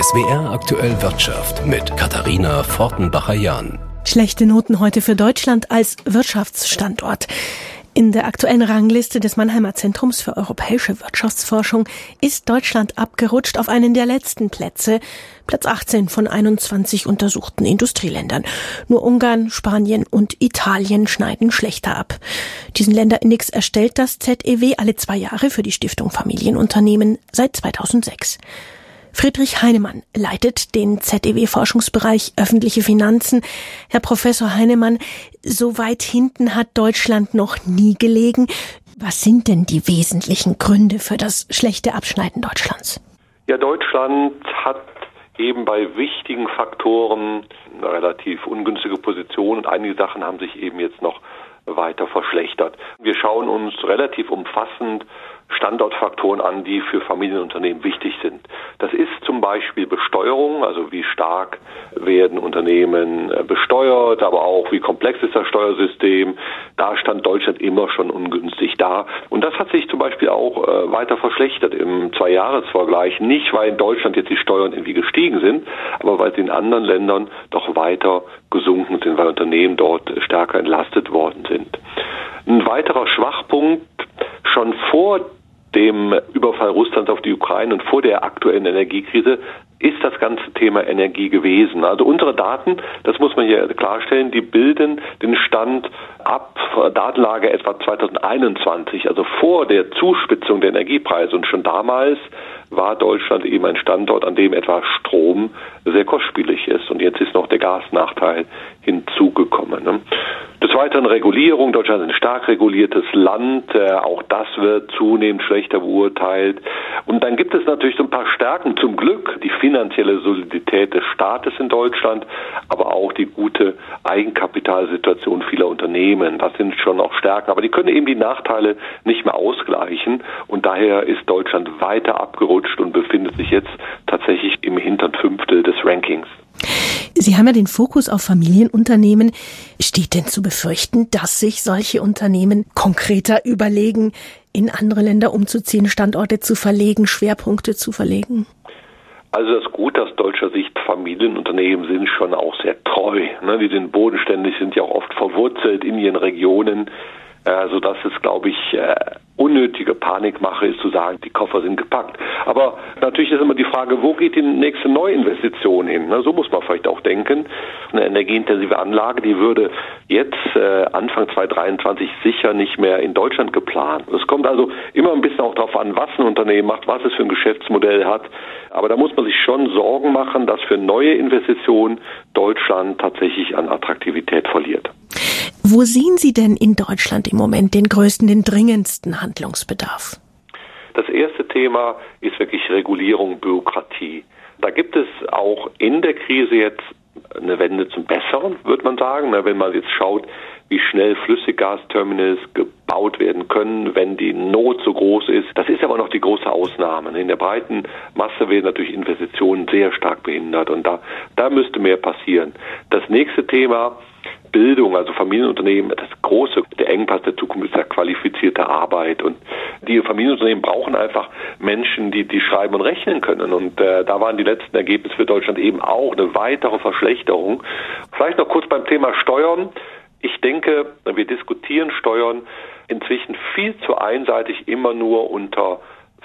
SWR aktuell Wirtschaft mit Katharina Fortenbacher-Jahn. Schlechte Noten heute für Deutschland als Wirtschaftsstandort. In der aktuellen Rangliste des Mannheimer Zentrums für europäische Wirtschaftsforschung ist Deutschland abgerutscht auf einen der letzten Plätze, Platz 18 von 21 untersuchten Industrieländern. Nur Ungarn, Spanien und Italien schneiden schlechter ab. Diesen Länderindex erstellt das ZEW alle zwei Jahre für die Stiftung Familienunternehmen seit 2006. Friedrich Heinemann leitet den ZEW-Forschungsbereich öffentliche Finanzen. Herr Professor Heinemann, so weit hinten hat Deutschland noch nie gelegen. Was sind denn die wesentlichen Gründe für das schlechte Abschneiden Deutschlands? Ja, Deutschland hat eben bei wichtigen Faktoren eine relativ ungünstige Position und einige Sachen haben sich eben jetzt noch weiter verschlechtert. Wir schauen uns relativ umfassend Standortfaktoren an, die für Familienunternehmen wichtig sind. Das ist zum Beispiel Besteuerung, also wie stark werden Unternehmen äh, besteuert, aber auch wie komplex ist das Steuersystem. Da stand Deutschland immer schon ungünstig da. Und das hat sich zum Beispiel auch äh, weiter verschlechtert im Zweijahresvergleich. Nicht, weil in Deutschland jetzt die Steuern irgendwie gestiegen sind, aber weil sie in anderen Ländern doch weiter gesunken sind, weil Unternehmen dort stärker entlastet worden sind. Ein weiterer Schwachpunkt schon vor dem Überfall Russlands auf die Ukraine und vor der aktuellen Energiekrise ist das ganze Thema Energie gewesen. Also unsere Daten, das muss man hier klarstellen, die bilden den Stand ab Datenlage etwa 2021, also vor der Zuspitzung der Energiepreise. Und schon damals war Deutschland eben ein Standort, an dem etwa Strom sehr kostspielig ist. Und jetzt ist noch der Gasnachteil hinzugekommen. Ne? Des Weiteren Regulierung. Deutschland ist ein stark reguliertes Land. Äh, auch das wird zunehmend schlechter beurteilt. Und dann gibt es natürlich so ein paar Stärken. Zum Glück die finanzielle Solidität des Staates in Deutschland, aber auch die gute Eigenkapitalsituation vieler Unternehmen. Das sind schon auch Stärken. Aber die können eben die Nachteile nicht mehr ausgleichen. Und daher ist Deutschland weiter abgerutscht und befindet sich jetzt tatsächlich im hinteren Fünftel des Rankings. Sie haben ja den Fokus auf Familienunternehmen. Steht denn zu befürchten, dass sich solche Unternehmen konkreter überlegen, in andere Länder umzuziehen, Standorte zu verlegen, Schwerpunkte zu verlegen? Also das Gute aus deutscher Sicht, Familienunternehmen sind schon auch sehr treu. Ne? Die sind bodenständig, sind ja auch oft verwurzelt in ihren Regionen, äh, sodass es, glaube ich, äh, unnötige Panikmache ist zu sagen, die Koffer sind gepackt. Aber natürlich ist immer die Frage, wo geht die nächste Neuinvestition hin? So muss man vielleicht auch denken. Eine energieintensive Anlage, die würde jetzt äh, Anfang 2023 sicher nicht mehr in Deutschland geplant. Es kommt also immer ein bisschen auch darauf an, was ein Unternehmen macht, was es für ein Geschäftsmodell hat. Aber da muss man sich schon Sorgen machen, dass für neue Investitionen Deutschland tatsächlich an Attraktivität verliert. Wo sehen Sie denn in Deutschland im Moment den größten, den dringendsten Handlungsbedarf? Das erste Thema ist wirklich Regulierung, Bürokratie. Da gibt es auch in der Krise jetzt eine Wende zum Besseren, würde man sagen. Wenn man jetzt schaut, wie schnell Flüssiggasterminals gebaut werden können, wenn die Not so groß ist. Das ist aber noch die große Ausnahme. In der breiten Masse werden natürlich Investitionen sehr stark behindert und da, da müsste mehr passieren. Das nächste Thema Bildung, also Familienunternehmen, das große, der Engpass der Zukunft ist ja qualifizierte Arbeit und die Familienunternehmen brauchen einfach Menschen, die, die schreiben und rechnen können und äh, da waren die letzten Ergebnisse für Deutschland eben auch eine weitere Verschlechterung. Vielleicht noch kurz beim Thema Steuern. Ich denke, wir diskutieren Steuern inzwischen viel zu einseitig immer nur unter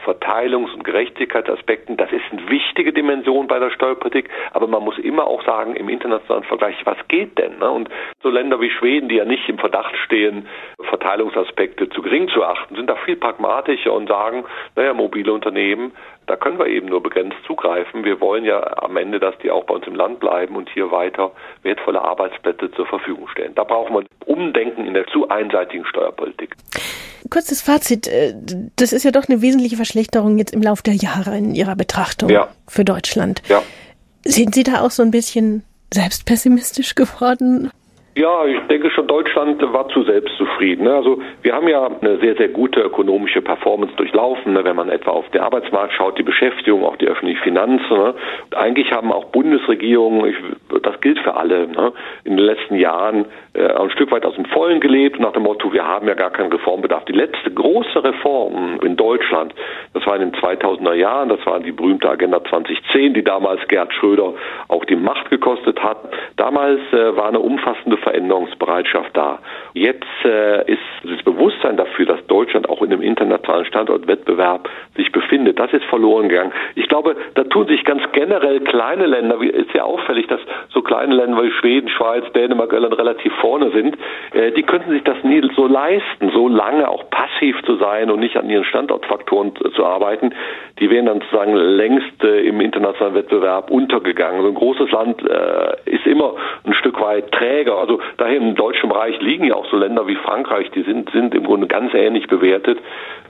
Verteilungs- und Gerechtigkeitsaspekten, das ist eine wichtige Dimension bei der Steuerpolitik, aber man muss immer auch sagen, im internationalen Vergleich, was geht denn? Ne? Und so Länder wie Schweden, die ja nicht im Verdacht stehen, Verteilungsaspekte zu gering zu achten, sind da viel pragmatischer und sagen, naja, mobile Unternehmen, da können wir eben nur begrenzt zugreifen. Wir wollen ja am Ende, dass die auch bei uns im Land bleiben und hier weiter wertvolle Arbeitsplätze zur Verfügung stellen. Da brauchen wir Umdenken in der zu einseitigen Steuerpolitik. Kurzes Fazit. Äh, das ist ja doch eine wesentliche Verschlechterung jetzt im Laufe der Jahre in Ihrer Betrachtung ja. für Deutschland. Ja. Sind Sie da auch so ein bisschen selbstpessimistisch geworden? Ja, ich denke schon, Deutschland war zu selbstzufrieden. Ne? Also wir haben ja eine sehr, sehr gute ökonomische Performance durchlaufen, ne? wenn man etwa auf den Arbeitsmarkt schaut, die Beschäftigung, auch die öffentlichen Finanzen. Ne? Eigentlich haben auch Bundesregierungen, das gilt für alle, in den letzten Jahren äh, ein Stück weit aus dem Vollen gelebt, nach dem Motto, wir haben ja gar keinen Reformbedarf. Die letzte große Reform in Deutschland, das war in den 2000er Jahren, das war die berühmte Agenda 2010, die damals Gerd Schröder auch die Macht gekostet hat. Damals äh, war eine umfassende Veränderungsbereitschaft da. Jetzt äh, ist das Bewusstsein dafür, dass Deutschland auch in einem internationalen Standortwettbewerb sich befindet, das ist verloren gegangen. Ich glaube, da tun sich ganz generell kleine Länder, ist ja auffällig, dass so kleine Länder wie Schweden, Schweiz, Dänemark, Irland relativ vorne sind, äh, die könnten sich das nie so leisten, so lange auch passiv zu sein und nicht an ihren Standortfaktoren zu arbeiten. Die wären dann sozusagen längst äh, im internationalen Wettbewerb untergegangen. So ein großes Land äh, ist immer ein Stück weit träger. Also daher im deutschen Bereich liegen ja auch so Länder wie Frankreich, die sind, sind im Grunde ganz ähnlich bewertet,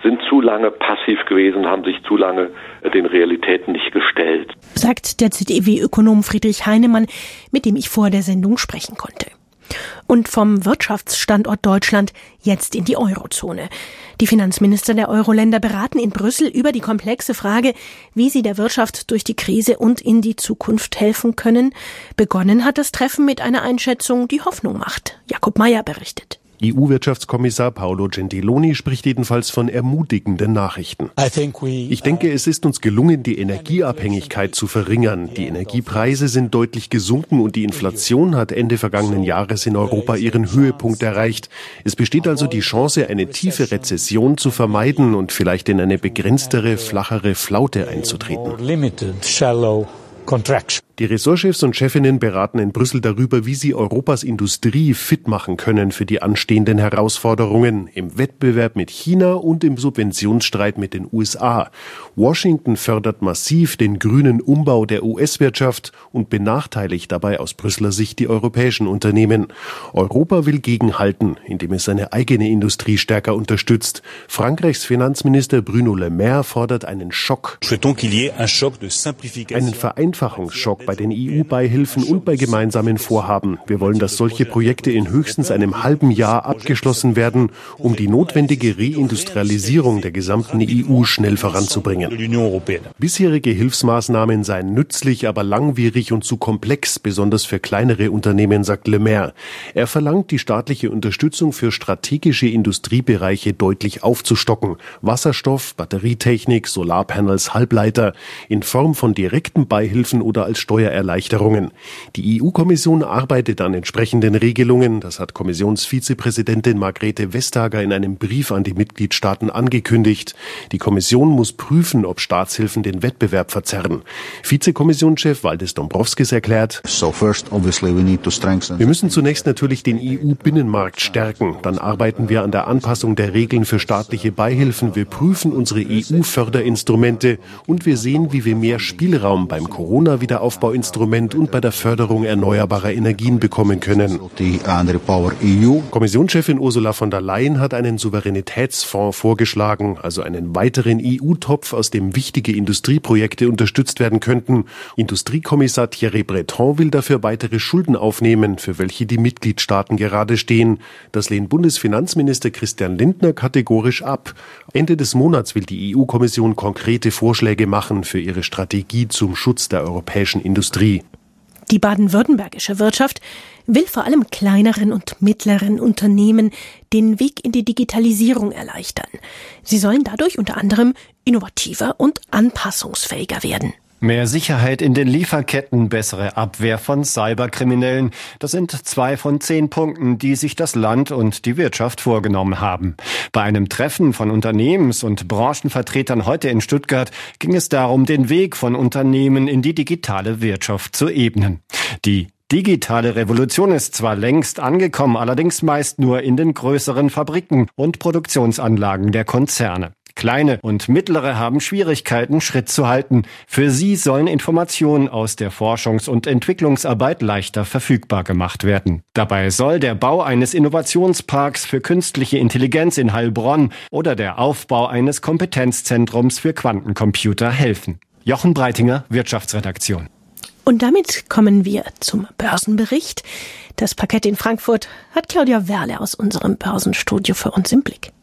sind zu lange passiv gewesen, haben sich zu lange den Realitäten nicht gestellt. Sagt der ZEW-Ökonom Friedrich Heinemann, mit dem ich vor der Sendung sprechen konnte und vom Wirtschaftsstandort Deutschland jetzt in die Eurozone. Die Finanzminister der Euro-Länder beraten in Brüssel über die komplexe Frage, wie sie der Wirtschaft durch die Krise und in die Zukunft helfen können. Begonnen hat das Treffen mit einer Einschätzung, die Hoffnung macht. Jakob Mayer berichtet. EU-Wirtschaftskommissar Paolo Gentiloni spricht jedenfalls von ermutigenden Nachrichten. Ich denke, es ist uns gelungen, die Energieabhängigkeit zu verringern. Die Energiepreise sind deutlich gesunken und die Inflation hat Ende vergangenen Jahres in Europa ihren Höhepunkt erreicht. Es besteht also die Chance, eine tiefe Rezession zu vermeiden und vielleicht in eine begrenztere, flachere Flaute einzutreten. Die Ressortchefs und Chefinnen beraten in Brüssel darüber, wie sie Europas Industrie fit machen können für die anstehenden Herausforderungen im Wettbewerb mit China und im Subventionsstreit mit den USA. Washington fördert massiv den grünen Umbau der US-Wirtschaft und benachteiligt dabei aus Brüsseler Sicht die europäischen Unternehmen. Europa will gegenhalten, indem es seine eigene Industrie stärker unterstützt. Frankreichs Finanzminister Bruno Le Maire fordert einen Schock. Einen Vereinfachungsschock bei den EU-Beihilfen und bei gemeinsamen Vorhaben. Wir wollen, dass solche Projekte in höchstens einem halben Jahr abgeschlossen werden, um die notwendige Reindustrialisierung der gesamten EU schnell voranzubringen. Bisherige Hilfsmaßnahmen seien nützlich, aber langwierig und zu komplex, besonders für kleinere Unternehmen, sagt Le Maire. Er verlangt, die staatliche Unterstützung für strategische Industriebereiche deutlich aufzustocken. Wasserstoff, Batterietechnik, Solarpanels, Halbleiter in Form von direkten Beihilfen oder als Steuererleichterungen. Die EU-Kommission arbeitet an entsprechenden Regelungen. Das hat Kommissionsvizepräsidentin Margrethe Vestager in einem Brief an die Mitgliedstaaten angekündigt. Die Kommission muss prüfen, ob Staatshilfen den Wettbewerb verzerren. Vizekommissionschef Waldis Dombrovskis erklärt, wir müssen zunächst natürlich den EU-Binnenmarkt stärken. Dann arbeiten wir an der Anpassung der Regeln für staatliche Beihilfen. Wir prüfen unsere EU-Förderinstrumente und wir sehen, wie wir mehr Spielraum beim Corona-Wiederaufbau Aufbauinstrument und bei der Förderung erneuerbarer Energien bekommen können. Kommissionschefin Ursula von der Leyen hat einen Souveränitätsfonds vorgeschlagen, also einen weiteren EU-Topf, aus dem wichtige Industrieprojekte unterstützt werden könnten. Industriekommissar Thierry Breton will dafür weitere Schulden aufnehmen, für welche die Mitgliedstaaten gerade stehen. Das lehnt Bundesfinanzminister Christian Lindner kategorisch ab. Ende des Monats will die EU-Kommission konkrete Vorschläge machen für ihre Strategie zum Schutz der europäischen Industrie. Industrie. Die baden-württembergische Wirtschaft will vor allem kleineren und mittleren Unternehmen den Weg in die Digitalisierung erleichtern. Sie sollen dadurch unter anderem innovativer und anpassungsfähiger werden. Mehr Sicherheit in den Lieferketten, bessere Abwehr von Cyberkriminellen. Das sind zwei von zehn Punkten, die sich das Land und die Wirtschaft vorgenommen haben. Bei einem Treffen von Unternehmens- und Branchenvertretern heute in Stuttgart ging es darum, den Weg von Unternehmen in die digitale Wirtschaft zu ebnen. Die digitale Revolution ist zwar längst angekommen, allerdings meist nur in den größeren Fabriken und Produktionsanlagen der Konzerne. Kleine und mittlere haben Schwierigkeiten, Schritt zu halten. Für sie sollen Informationen aus der Forschungs- und Entwicklungsarbeit leichter verfügbar gemacht werden. Dabei soll der Bau eines Innovationsparks für künstliche Intelligenz in Heilbronn oder der Aufbau eines Kompetenzzentrums für Quantencomputer helfen. Jochen Breitinger, Wirtschaftsredaktion. Und damit kommen wir zum Börsenbericht. Das Parkett in Frankfurt hat Claudia Werle aus unserem Börsenstudio für uns im Blick.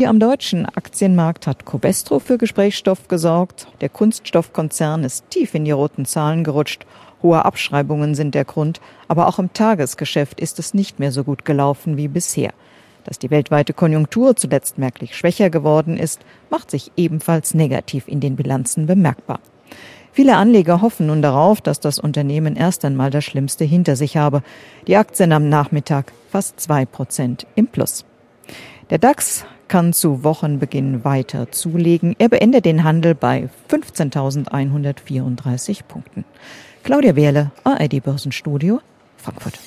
Hier am deutschen Aktienmarkt hat Cobestro für Gesprächsstoff gesorgt. Der Kunststoffkonzern ist tief in die roten Zahlen gerutscht. Hohe Abschreibungen sind der Grund, aber auch im Tagesgeschäft ist es nicht mehr so gut gelaufen wie bisher. Dass die weltweite Konjunktur zuletzt merklich schwächer geworden ist, macht sich ebenfalls negativ in den Bilanzen bemerkbar. Viele Anleger hoffen nun darauf, dass das Unternehmen erst einmal das Schlimmste hinter sich habe. Die Aktien am Nachmittag fast zwei Prozent im Plus. Der DAX kann zu Wochenbeginn weiter zulegen. Er beendet den Handel bei 15.134 Punkten. Claudia Wehrle, ARD Börsenstudio, Frankfurt.